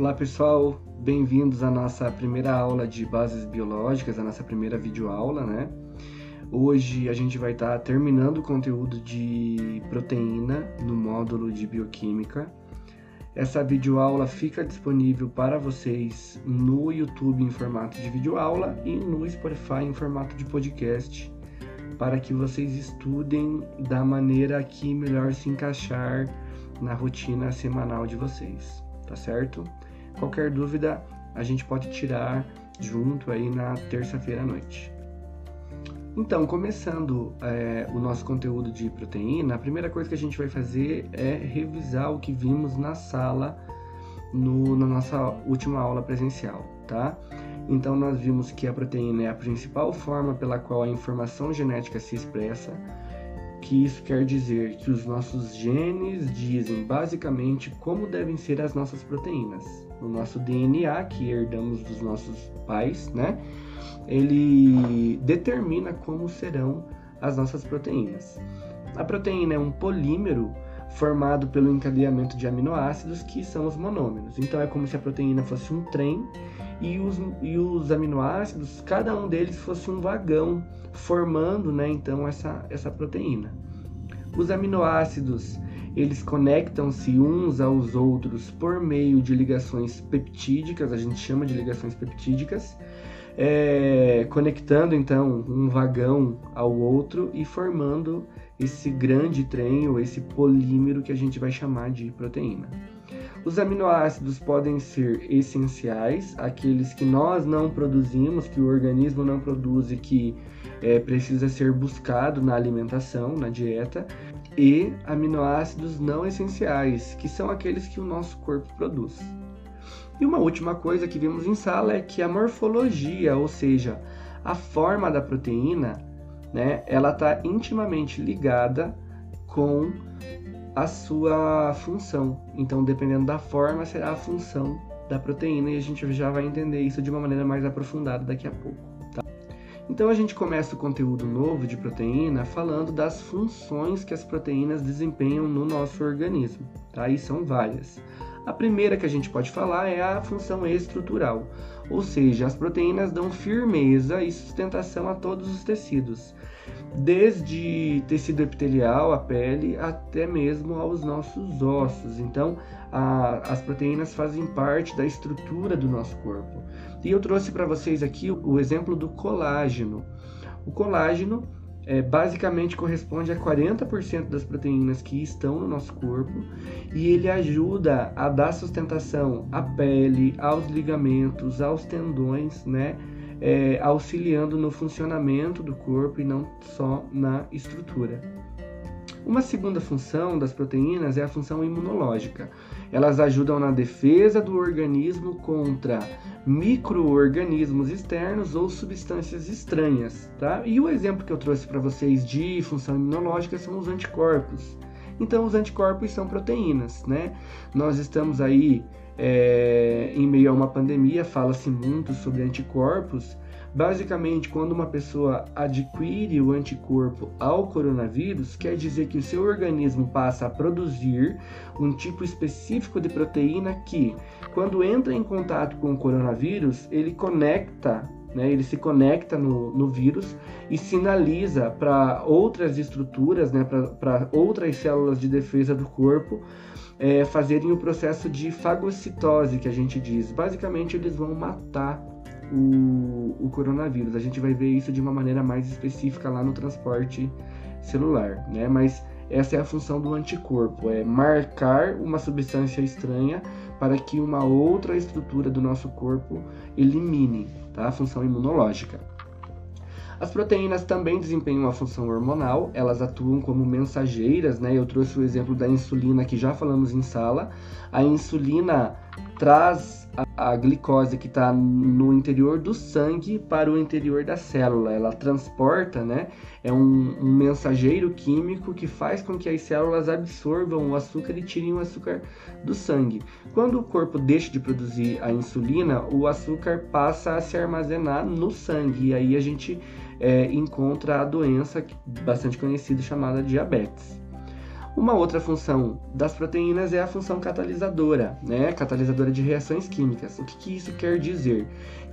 Olá pessoal, bem-vindos à nossa primeira aula de bases biológicas, a nossa primeira videoaula, né? Hoje a gente vai estar terminando o conteúdo de proteína no módulo de bioquímica. Essa videoaula fica disponível para vocês no YouTube em formato de videoaula e no Spotify em formato de podcast, para que vocês estudem da maneira que melhor se encaixar na rotina semanal de vocês, tá certo? Qualquer dúvida a gente pode tirar junto aí na terça-feira à noite. Então, começando é, o nosso conteúdo de proteína, a primeira coisa que a gente vai fazer é revisar o que vimos na sala no, na nossa última aula presencial, tá? Então, nós vimos que a proteína é a principal forma pela qual a informação genética se expressa, que isso quer dizer que os nossos genes dizem basicamente como devem ser as nossas proteínas. O nosso DNA, que herdamos dos nossos pais, né? Ele determina como serão as nossas proteínas. A proteína é um polímero formado pelo encadeamento de aminoácidos que são os monômeros. Então é como se a proteína fosse um trem e os, e os aminoácidos, cada um deles fosse um vagão, formando né, então essa, essa proteína. Os aminoácidos eles conectam-se uns aos outros por meio de ligações peptídicas, a gente chama de ligações peptídicas, é, conectando então um vagão ao outro e formando esse grande trem ou esse polímero que a gente vai chamar de proteína. Os aminoácidos podem ser essenciais, aqueles que nós não produzimos, que o organismo não produz e que é, precisa ser buscado na alimentação, na dieta, e aminoácidos não essenciais, que são aqueles que o nosso corpo produz. E uma última coisa que vimos em sala é que a morfologia, ou seja, a forma da proteína, né, ela está intimamente ligada com a sua função. Então, dependendo da forma, será a função da proteína e a gente já vai entender isso de uma maneira mais aprofundada daqui a pouco. Tá? Então, a gente começa o conteúdo novo de proteína falando das funções que as proteínas desempenham no nosso organismo. Tá? E são várias. A primeira que a gente pode falar é a função estrutural, ou seja, as proteínas dão firmeza e sustentação a todos os tecidos desde tecido epitelial, a pele, até mesmo aos nossos ossos. Então, a, as proteínas fazem parte da estrutura do nosso corpo. E eu trouxe para vocês aqui o, exemplo do colágeno. O colágeno é, basicamente corresponde a 40% das proteínas que estão no nosso corpo e ele ajuda a dar sustentação à pele, aos ligamentos, aos tendões, né? é, auxiliando no funcionamento do corpo e não só na estrutura. Uma segunda função das proteínas é a função imunológica. Elas ajudam na defesa do organismo contra microorganismos externos ou substâncias estranhas, tá? E o exemplo que eu trouxe para vocês de função imunológica são os anticorpos. Então, os anticorpos são proteínas, né? Nós estamos aí é, em meio a uma pandemia, fala-se muito sobre anticorpos. Basicamente, quando uma pessoa adquire o anticorpo ao coronavírus, quer dizer que o seu organismo passa a produzir um tipo específico de proteína que, quando entra em contato com o coronavírus, ele conecta né, ele se conecta no, no vírus e sinaliza para outras estruturas, né, para outras células de defesa do corpo, é, fazerem o processo de fagocitose, que a gente diz. Basicamente, eles vão matar o, o coronavírus. A gente vai ver isso de uma maneira mais específica lá no transporte celular, né? Mas essa é a função do anticorpo, é marcar uma substância estranha para que uma outra estrutura do nosso corpo elimine, tá? A função imunológica. As proteínas também desempenham uma função hormonal, elas atuam como mensageiras, né? Eu trouxe o exemplo da insulina que já falamos em sala. A insulina traz a, a glicose que está no interior do sangue para o interior da célula. Ela transporta, né? É um, um, mensageiro químico que faz com que as células absorvam o açúcar e tirem o açúcar do sangue. Quando o corpo deixa de produzir a insulina, o açúcar passa a se armazenar no sangue e aí a gente é, encontra a doença bastante conhecida chamada diabetes. Uma outra função das proteínas é a função catalisadora, né? Catalisadora de reações químicas. O que, que isso quer dizer?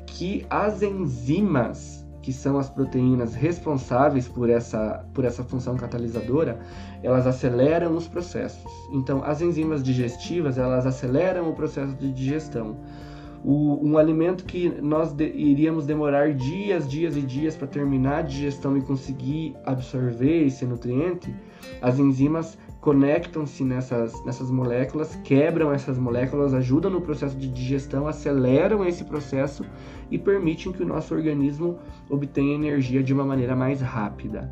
Que as enzimas, que são as proteínas responsáveis por essa, por essa função catalisadora, elas aceleram os processos. Então, as enzimas digestivas, elas aceleram o processo de digestão. O, um alimento que nós de, iríamos demorar dias, dias e dias para terminar a digestão e conseguir absorver esse nutriente, as enzimas conectam-se nessas, nessas moléculas, quebram essas moléculas, ajudam no processo de digestão, aceleram esse processo e permitem que o nosso organismo obtenha energia de uma maneira mais rápida.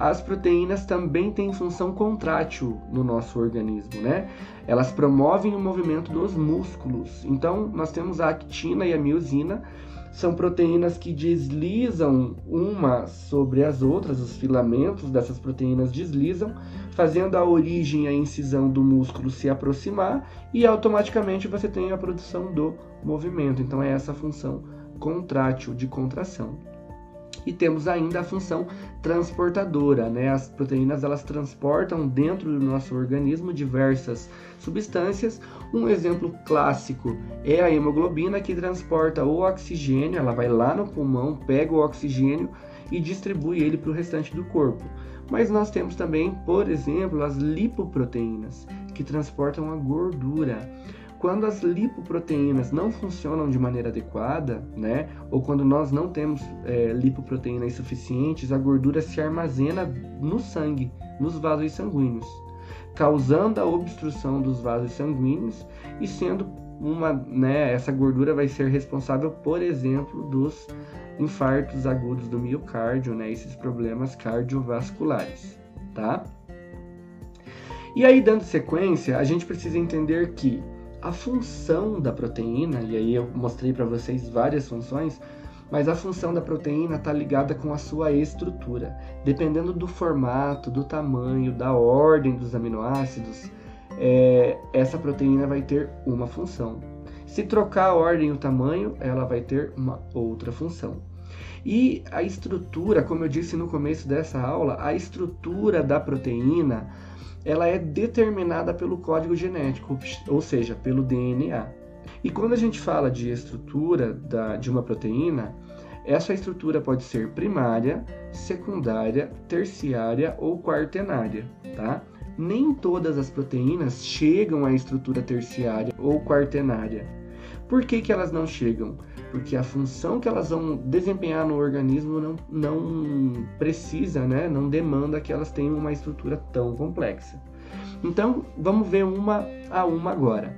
As proteínas também têm função contrátil no nosso organismo, né? Elas promovem o movimento dos músculos. Então, nós temos a actina e a miosina, são proteínas que deslizam uma sobre as outras, os filamentos dessas proteínas deslizam, fazendo a origem a incisão do músculo se aproximar e automaticamente você tem a produção do movimento. Então é essa função contrátil de contração. E temos ainda a função transportadora, né? As proteínas elas transportam dentro do nosso organismo diversas substâncias. Um exemplo clássico é a hemoglobina que transporta o oxigênio, ela vai lá no pulmão, pega o oxigênio e distribui ele para o restante do corpo. Mas nós temos também, por exemplo, as lipoproteínas, que transportam a gordura. Quando as lipoproteínas não funcionam de maneira adequada, né, ou quando nós não temos é, lipoproteínas suficientes, a gordura se armazena no sangue, nos vasos sanguíneos, causando a obstrução dos vasos sanguíneos e sendo uma, né, essa gordura vai ser responsável, por exemplo, dos infartos agudos do miocárdio, né, esses problemas cardiovasculares, tá? E aí, dando sequência, a gente precisa entender que a função da proteína, e aí eu mostrei para vocês várias funções, mas a função da proteína está ligada com a sua estrutura. Dependendo do formato, do tamanho, da ordem dos aminoácidos, é, essa proteína vai ter uma função. Se trocar a ordem e o tamanho, ela vai ter uma outra função. E a estrutura, como eu disse no começo dessa aula, a estrutura da proteína ela é determinada pelo código genético, ou seja, pelo DNA. E quando a gente fala de estrutura da, de uma proteína, essa estrutura pode ser primária, secundária, terciária ou quaternária, tá? Nem todas as proteínas chegam à estrutura terciária ou quaternária. Por que, que elas não chegam? Porque a função que elas vão desempenhar no organismo não, não precisa, né, não demanda que elas tenham uma estrutura tão complexa. Então, vamos ver uma a uma agora.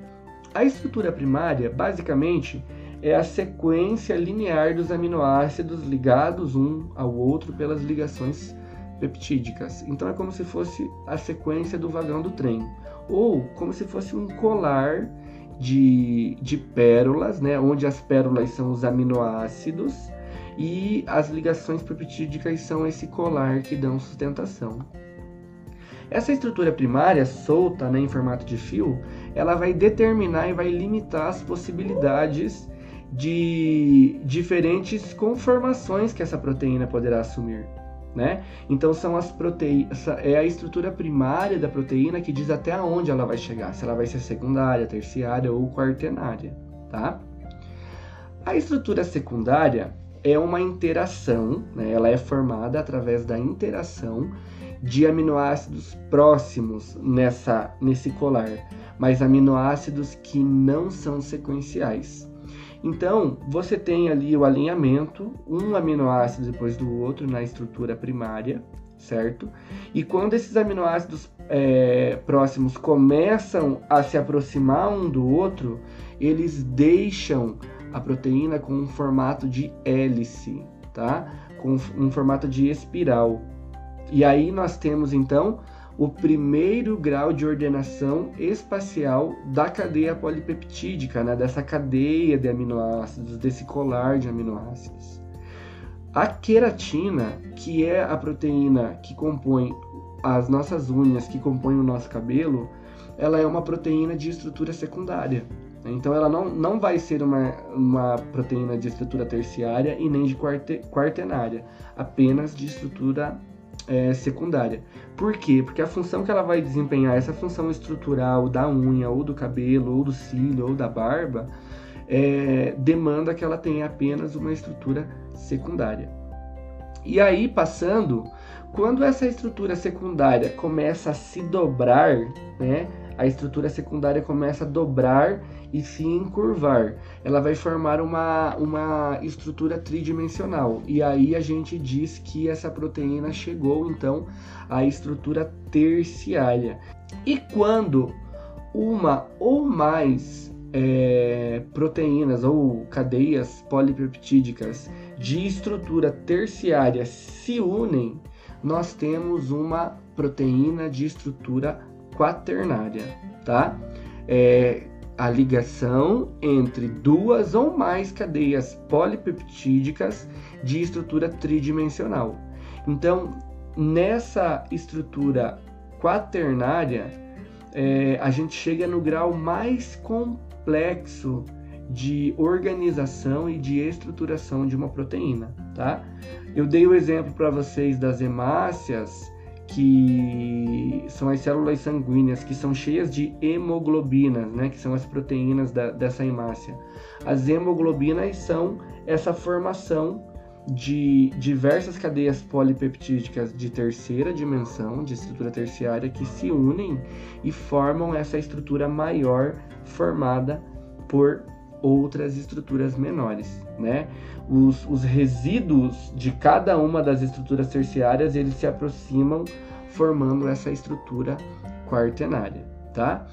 A estrutura primária, basicamente, é a sequência linear dos aminoácidos ligados um ao outro pelas ligações peptídicas. Então, é como se fosse a sequência do vagão do trem, ou como se fosse um colar de, de pérolas, né, onde as pérolas são os aminoácidos e as ligações peptídicas são esse colar que dão sustentação. Essa estrutura primária, solta né, em formato de fio, ela vai determinar e vai limitar as possibilidades de diferentes conformações que essa proteína poderá assumir né? Então são as proteínas, é a estrutura primária da proteína que diz até onde ela vai chegar, se ela vai ser secundária, terciária ou quaternária, tá? A estrutura secundária é uma interação, né? ela é formada através da interação de aminoácidos próximos nessa, nesse colar, mas aminoácidos que não são sequenciais. Então, você tem ali o alinhamento, um aminoácido depois do outro na estrutura primária, certo? E quando esses aminoácidos é, próximos começam a se aproximar um do outro, eles deixam a proteína com um formato de hélice, tá? Com um formato de espiral. E aí nós temos então o primeiro grau de ordenação espacial da cadeia polipeptídica, né? dessa cadeia de aminoácidos, desse colar de aminoácidos. A queratina, que é a proteína que compõe as nossas unhas, que compõe o nosso cabelo, ela é uma proteína de estrutura secundária. Então ela não, não vai ser uma, uma proteína de estrutura terciária e nem de quarte, quaternária, apenas de estrutura é, secundária. Por quê? Porque a função que ela vai desempenhar, essa função estrutural da unha, ou do cabelo, ou do cílio, ou da barba, é, demanda que ela tenha apenas uma estrutura secundária. E aí, passando, quando essa estrutura secundária começa a se dobrar, né, a estrutura secundária começa a dobrar e se encurvar. Ela vai formar uma, uma estrutura tridimensional. E aí a gente diz que essa proteína chegou então à estrutura terciária. E quando uma ou mais é, proteínas ou cadeias polipeptídicas de estrutura terciária se unem, nós temos uma proteína de estrutura quaternária, tá? É, a ligação entre duas ou mais cadeias polipeptídicas de estrutura tridimensional. Então, nessa estrutura quaternária, é, a gente chega no grau mais complexo de organização e de estruturação de uma proteína, tá? Eu dei o exemplo para vocês das hemácias que são as células sanguíneas que são cheias de hemoglobinas, né, que são as proteínas da, dessa hemácia. As hemoglobinas são essa formação de diversas cadeias polipeptídicas de terceira dimensão, de estrutura terciária, que se unem e formam essa estrutura maior formada por outras estruturas menores, né? Os, os resíduos de cada uma das estruturas terciárias eles se aproximam formando essa estrutura quaternária, tá?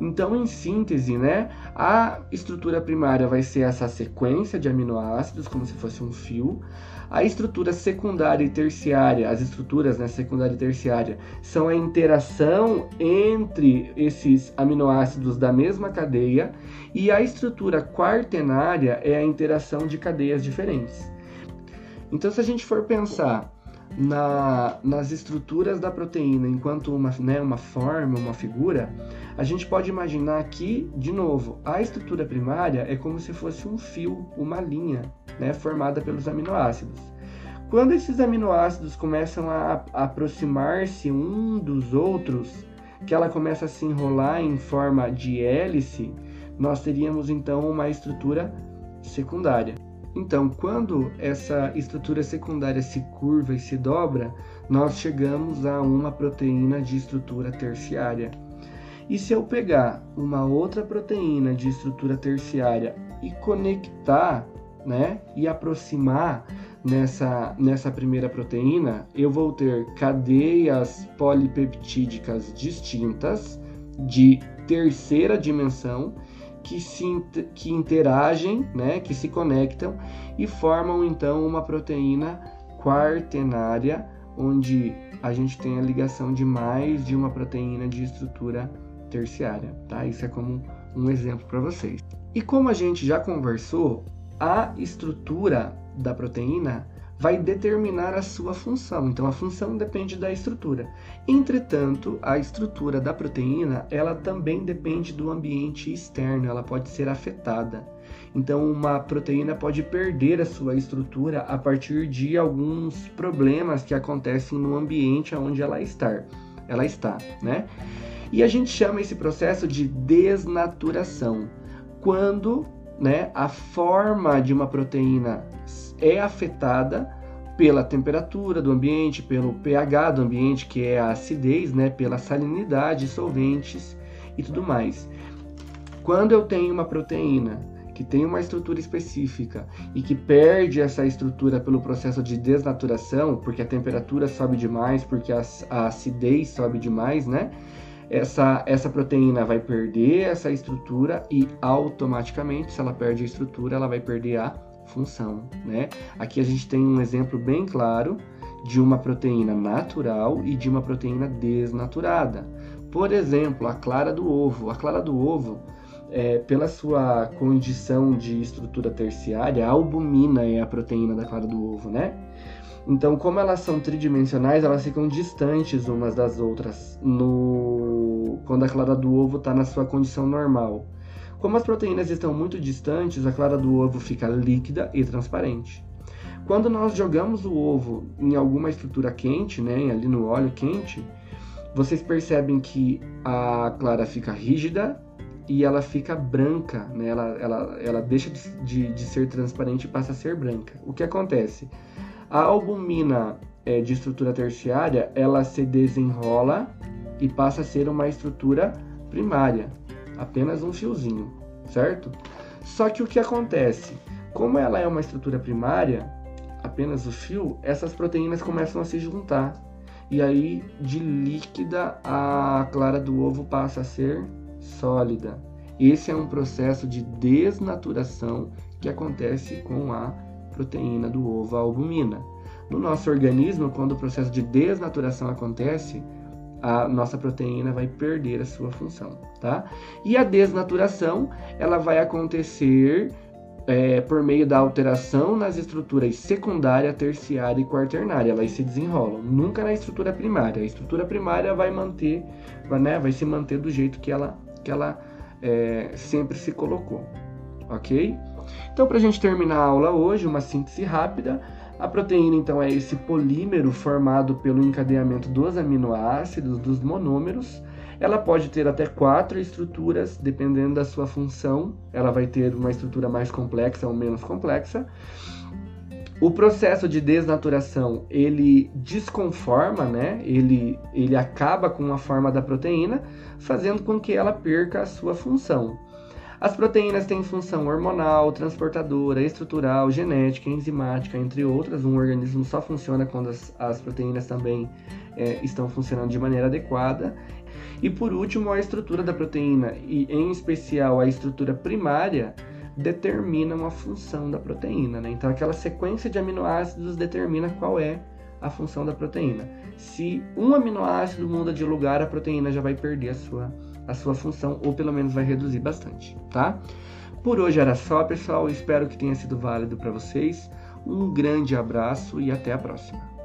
Então, em síntese, né, a estrutura primária vai ser essa sequência de aminoácidos, como se fosse um fio. A estrutura secundária e terciária, as estruturas né, secundária e terciária, são a interação entre esses aminoácidos da mesma cadeia. E a estrutura quaternária é a interação de cadeias diferentes. Então, se a gente for pensar na, nas estruturas da proteína enquanto uma, né, uma forma, uma figura, a gente pode imaginar que, de novo, a estrutura primária é como se fosse um fio, uma linha, né, formada pelos aminoácidos. Quando esses aminoácidos começam a, a aproximar-se um dos outros, que ela começa a se enrolar em forma de hélice, nós teríamos então uma estrutura secundária. Então, quando essa estrutura secundária se curva e se dobra, nós chegamos a uma proteína de estrutura terciária. E se eu pegar uma outra proteína de estrutura terciária e conectar, né, e aproximar nessa, nessa primeira proteína, eu vou ter cadeias polipeptídicas distintas de terceira dimensão que, se, que interagem, né, que se conectam e formam então uma proteína quaternária, onde a gente tem a ligação de mais de uma proteína de estrutura terciária, tá? Isso é como um exemplo para vocês. E como a gente já conversou, a estrutura da proteína vai determinar a sua função. Então a função depende da estrutura. Entretanto, a estrutura da proteína, ela também depende do ambiente externo, ela pode ser afetada. Então uma proteína pode perder a sua estrutura a partir de alguns problemas que acontecem no ambiente onde ela está. Ela está, né? E a gente chama esse processo de desnaturação. Quando né, a forma de uma proteína é afetada pela temperatura do ambiente, pelo pH do ambiente, que é a acidez, né, pela salinidade, solventes e tudo mais. Quando eu tenho uma proteína que tem uma estrutura específica e que perde essa estrutura pelo processo de desnaturação, porque a temperatura sobe demais, porque a, a acidez sobe demais, né? essa, essa proteína vai perder essa estrutura e automaticamente, se ela perde a estrutura, ela vai perder a função, né? Aqui a gente tem um exemplo bem claro de uma proteína natural e de uma proteína desnaturada. Por exemplo, a clara do ovo. A clara do ovo, é, pela sua condição de estrutura terciária, a albumina é a proteína da clara do ovo, né? Então, como elas são tridimensionais, elas ficam distantes umas das outras no quando a clara do ovo está na sua condição normal. Como as proteínas estão muito distantes, a clara do ovo fica líquida e transparente. Quando nós jogamos o ovo em alguma estrutura quente, né, ali no óleo quente, vocês percebem que a clara fica rígida e ela fica branca, né? ela, ela, ela deixa de, de, ser transparente e passa a ser branca. O que acontece? A albumina é, de estrutura terciária, ela se desenrola e passa a ser uma estrutura primária, apenas um fiozinho, certo? Só que o que acontece? Como ela é uma estrutura primária, apenas o fio, essas proteínas começam a se juntar. E aí, de líquida, a clara do ovo passa a ser sólida. Esse é um processo de desnaturação que acontece com a proteína do ovo, a albumina. No nosso organismo, quando o processo de desnaturação acontece, a nossa proteína vai perder a sua função, tá? E a desnaturação, ela vai acontecer é, por meio da alteração nas estruturas secundária, terciária e quaternária. Elas se desenrolam, nunca na estrutura primária. A estrutura primária vai manter, vai, né, vai se manter do jeito que ela, que ela é, sempre se colocou, ok? Então, para a gente terminar a aula hoje, uma síntese rápida. A proteína, então, é esse polímero formado pelo encadeamento dos aminoácidos, dos monômeros. Ela pode ter até quatro estruturas, dependendo da sua função. Ela vai ter uma estrutura mais complexa ou menos complexa. O processo de desnaturação, ele desconforma, né? Ele, ele acaba com a forma da proteína, fazendo com que ela perca a sua função. As proteínas têm função hormonal, transportadora, estrutural, genética, enzimática, entre outras. Um organismo só funciona quando as, as proteínas também é, estão funcionando de maneira adequada. E por último, a estrutura da proteína, e em especial a estrutura primária, determinam a função da proteína. Né? Então, aquela sequência de aminoácidos determina qual é a função da proteína. Se um aminoácido muda de lugar, a proteína já vai perder a sua a sua função ou pelo menos vai reduzir bastante, tá? Por hoje era só, pessoal. Espero que tenha sido válido para vocês. Um grande abraço e até a próxima.